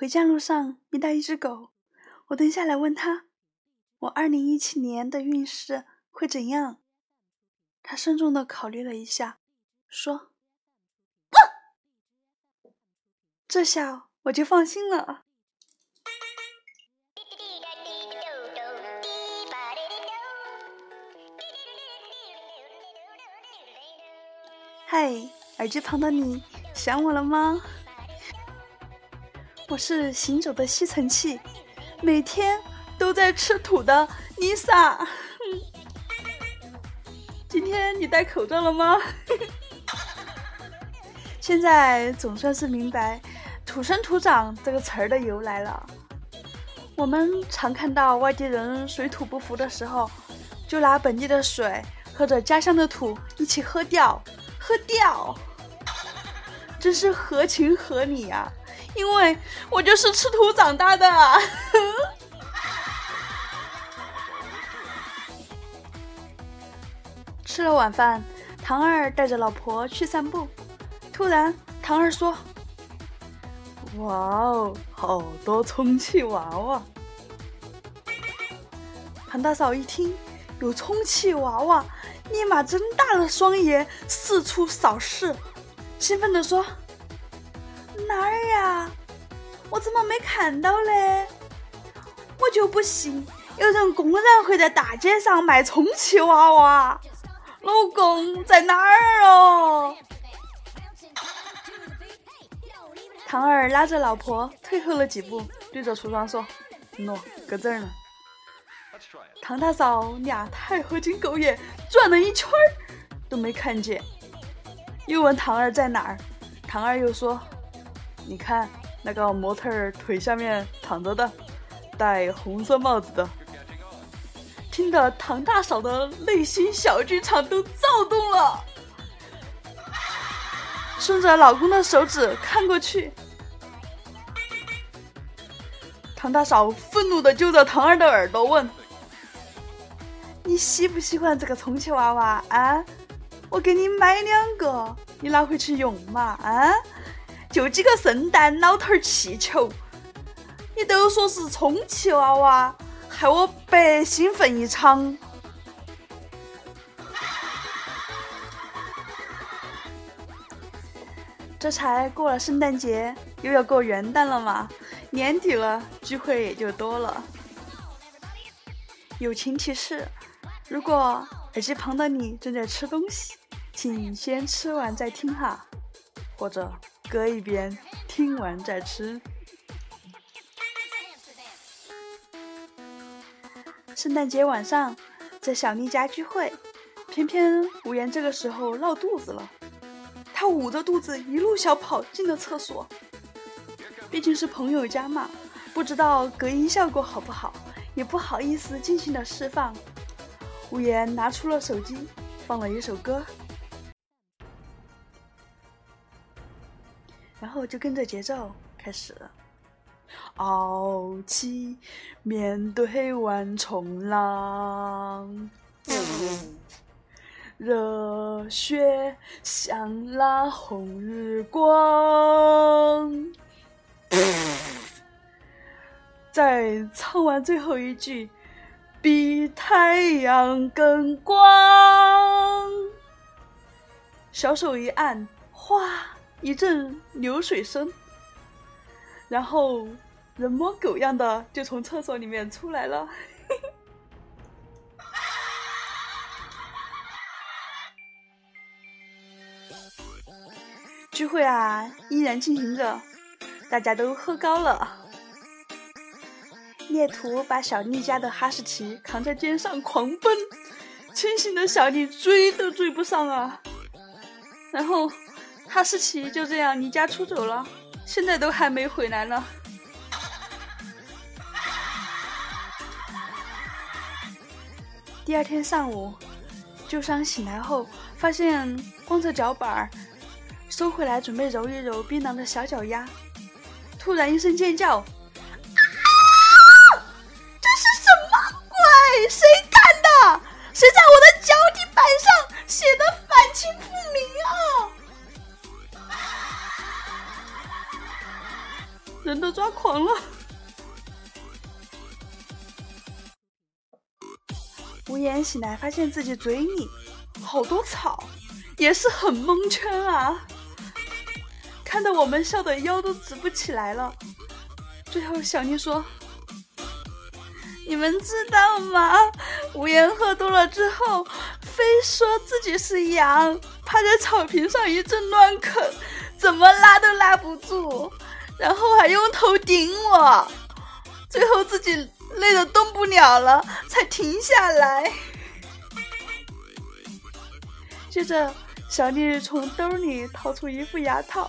回家路上遇到一只狗，我蹲下来问他：“我二零一七年的运势会怎样？”他慎重的考虑了一下，说：“这下我就放心了。”嗨，耳机旁的你想我了吗？我是行走的吸尘器，每天都在吃土的 Lisa。今天你戴口罩了吗？现在总算是明白“土生土长”这个词儿的由来了。我们常看到外地人水土不服的时候，就拿本地的水和着家乡的土一起喝掉，喝掉，真是合情合理呀！因为我就是吃土长大的。吃了晚饭，唐二带着老婆去散步。突然，唐二说：“哇哦，好多充气娃娃！”唐大嫂一听有充气娃娃，立马睁大了双眼，四处扫视，兴奋地说。哪儿呀？我怎么没看到嘞？我就不信有人公然会在大街上卖充气娃娃。老公在哪儿哦？唐二拉着老婆退后了几步，对着厨房说：“喏，搁这儿呢。”唐大嫂俩太合金狗眼，转了一圈儿都没看见，又问唐二在哪儿。唐二又说。你看那个模特儿腿下面躺着的，戴红色帽子的，听得唐大嫂的内心小剧场都躁动了。顺着老公的手指看过去，唐大嫂愤怒的揪着唐二的耳朵问：“你喜不喜欢这个充气娃娃啊？我给你买两个，你拿回去用嘛啊？”就几个圣诞老头儿气球，你都说是充气娃娃，害我白兴奋一场。这才过了圣诞节，又要过元旦了嘛，年底了，聚会也就多了。友情提示：如果耳机旁的你正在吃东西，请先吃完再听哈，或者。搁一边，听完再吃。圣诞节晚上，在小丽家聚会，偏偏无言这个时候闹肚子了。他捂着肚子一路小跑进了厕所。毕竟是朋友家嘛，不知道隔音效果好不好，也不好意思尽情的释放。无言拿出了手机，放了一首歌。然后就跟着节奏开始了，傲气面对万重浪，热血像那红日光。在唱完最后一句，比太阳更光，小手一按，哗。一阵流水声，然后人模狗样的就从厕所里面出来了。聚会啊，依然进行着，大家都喝高了。猎图把小丽家的哈士奇扛在肩上狂奔，清醒的小丽追都追不上啊。然后。哈士奇就这样离家出走了，现在都还没回来呢。第二天上午，旧伤醒来后，发现光着脚板儿，收回来准备揉一揉槟榔的小脚丫，突然一声尖叫：“醒来，发现自己嘴里好多草，也是很蒙圈啊！看得我们笑得腰都直不起来了。最后，小妮说：“你们知道吗？无言喝多了之后，非说自己是羊，趴在草坪上一阵乱啃，怎么拉都拉不住，然后还用头顶我，最后自己。”累得动不了了，才停下来。接着，小丽从兜里掏出一副牙套，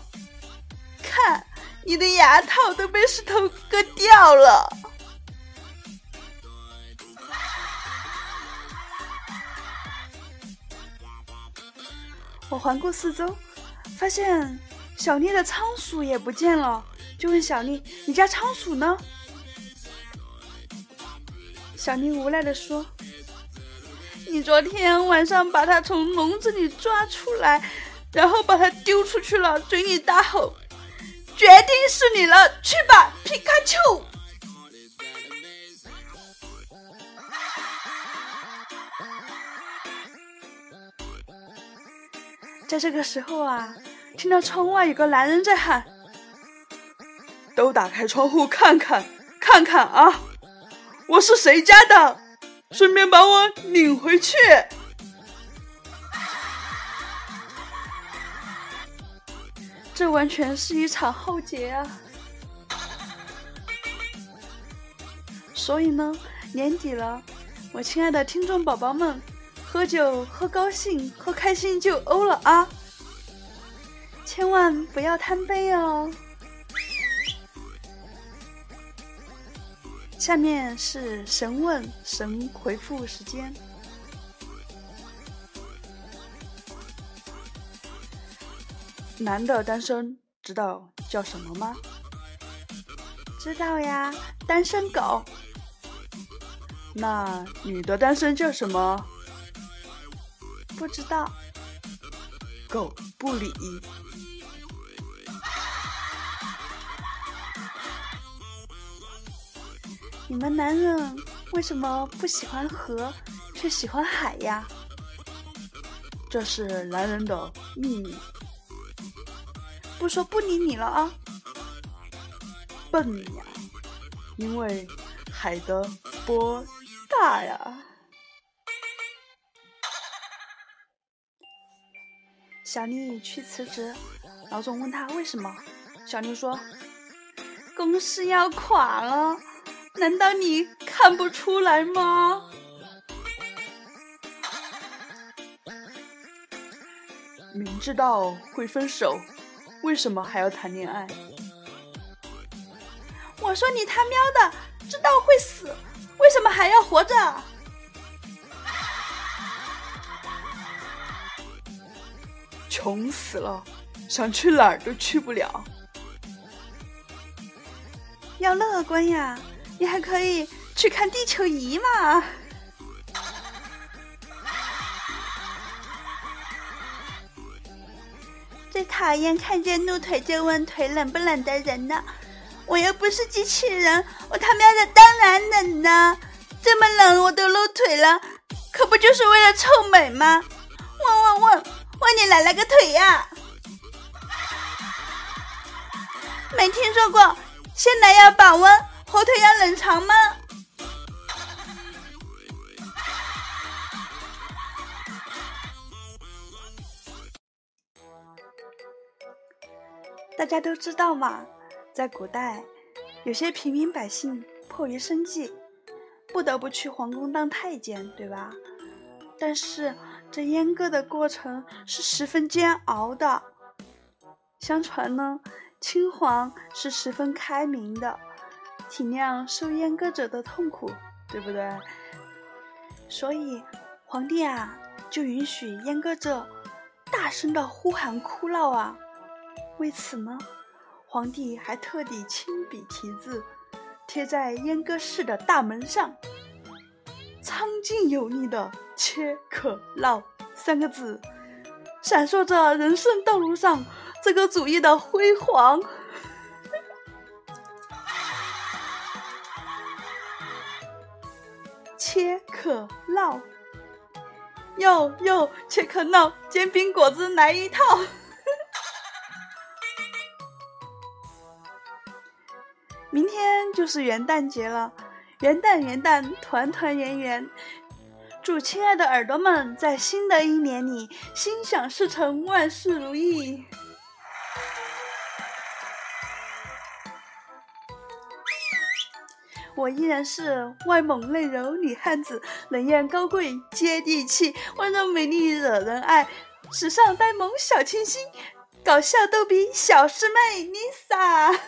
看，你的牙套都被石头割掉了。我环顾四周，发现小丽的仓鼠也不见了，就问小丽：“你家仓鼠呢？”小丽无奈地说：“你昨天晚上把它从笼子里抓出来，然后把它丢出去了，嘴里大吼：‘决定是你了，去吧，皮卡丘！’”在这个时候啊，听到窗外有个男人在喊：“都打开窗户看看，看看啊！”我是谁家的？顺便把我领回去。这完全是一场浩劫啊！所以呢，年底了，我亲爱的听众宝宝们，喝酒喝高兴，喝开心就欧了啊！千万不要贪杯哦。下面是神问神回复时间。男的单身知道叫什么吗？知道呀，单身狗。那女的单身叫什么？不知道。狗不理。你们男人为什么不喜欢河，却喜欢海呀？这是男人的秘密。不说不理你了啊！笨呀，因为海的波大呀。小丽去辞职，老总问她为什么，小丽说：“公司要垮了。”难道你看不出来吗？明知道会分手，为什么还要谈恋爱？我说你他喵的，知道会死，为什么还要活着？穷死了，想去哪儿都去不了。要乐观呀！你还可以去看地球仪嘛！最讨厌看见露腿就问腿冷不冷的人了。我又不是机器人，我他喵的当然冷呢！这么冷我都露腿了，可不就是为了臭美吗？问问问问你来了个腿呀？没听说过，先来要保温。火腿要冷藏吗？大家都知道嘛，在古代，有些平民百姓迫于生计，不得不去皇宫当太监，对吧？但是这阉割的过程是十分煎熬的。相传呢，清皇是十分开明的。体谅受阉割者的痛苦，对不对？所以皇帝啊，就允许阉割者大声的呼喊哭闹啊。为此呢，皇帝还特地亲笔题字，贴在阉割室的大门上，苍劲有力的“切可闹”三个字，闪烁着人生道路上这个主义的辉煌。切克闹。哟哟，切克闹，煎饼果子来一套。明天就是元旦节了，元旦元旦，团团圆圆。祝亲爱的耳朵们在新的一年里心想事成，万事如意。我依然是外猛内柔女汉子，冷艳高贵接地气，温柔美丽惹人爱，时尚呆萌小清新，搞笑逗比小师妹 Lisa。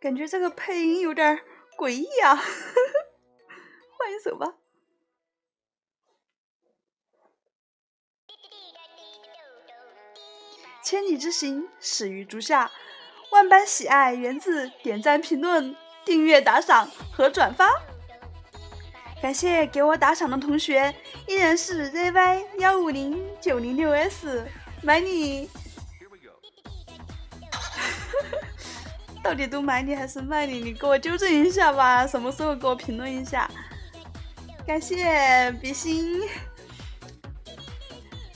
感觉这个配音有点诡异啊，换一首吧。千里之行，始于足下。万般喜爱源自点赞、评论、订阅、打赏和转发。感谢给我打赏的同学，依然是 zy 幺五零九零六 s，买你。到底都买你还是卖你？你给我纠正一下吧，什么时候给我评论一下？感谢比心，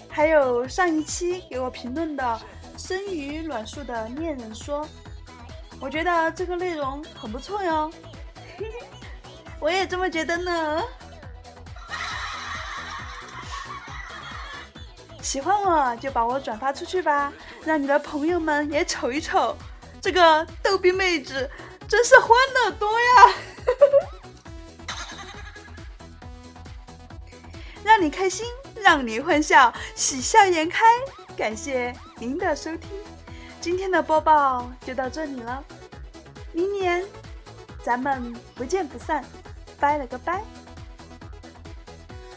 还有上一期给我评论的。生于卵树的恋人说：“我觉得这个内容很不错哟，我也这么觉得呢。喜欢我就把我转发出去吧，让你的朋友们也瞅一瞅，这个逗比妹子真是欢乐多呀！让你开心，让你欢笑，喜笑颜开。”感谢您的收听，今天的播报就到这里了，明年咱们不见不散，拜了个拜。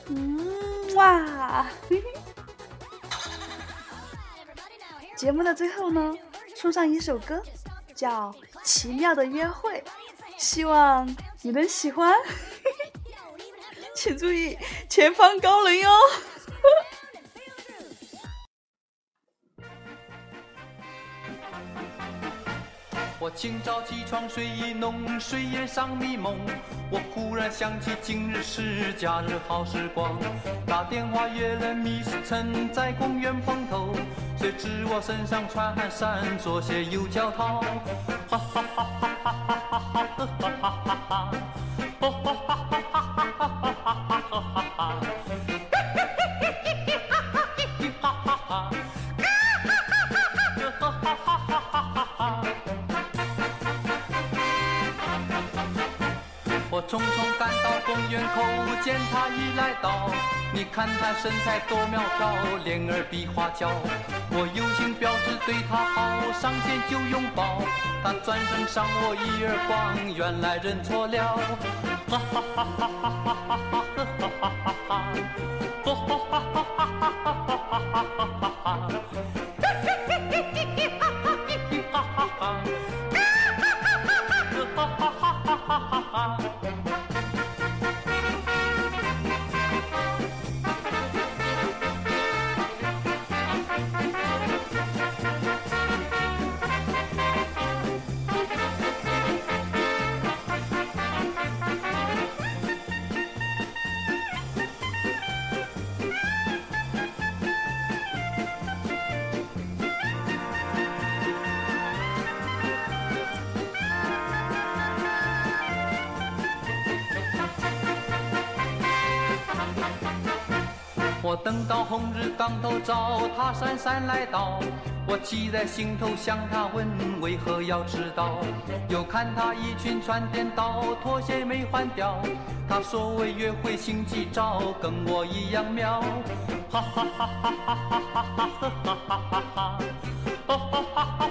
嗯哇，节目的最后呢，送上一首歌，叫《奇妙的约会》，希望你能喜欢，请注意前方高能哟。我清早起床睡意浓睡眼上迷蒙我忽然想起今日是假日好时光。打电话约了 miss 陈在公园碰头谁知我身上穿汗衫左鞋右脚套。哈哈哈哈。口，见他已来到。你看他身材多苗条，脸儿比花娇。我有心表示对他好，上前就拥抱。他转身赏我一耳光，原来认错了。哈哈哈哈哈哈我等到红日当头照，他姗姗来到，我气在心头，向他问为何要迟到？又看他衣裙穿颠倒，拖鞋没换掉。他说为约会心急躁，跟我一样妙。哈哈哈哈哈哈哈哈哈哈哈哈哈！哈哈哈哈哈哈哈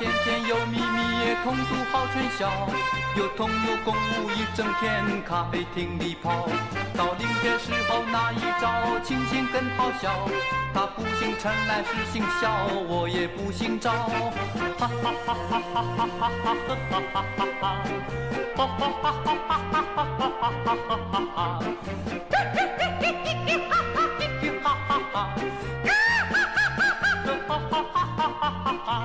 天天有秘密，同度好春宵，有同有共舞，一整天咖啡厅里跑。到临别时候那一招，亲亲更好笑。他不姓陈来是姓肖，我也不姓赵。哈哈哈哈哈哈哈哈哈哈哈哈哈哈哈哈哈哈哈！哈哈哈哈哈哈哈哈哈哈哈哈！哈哈哈哈哈！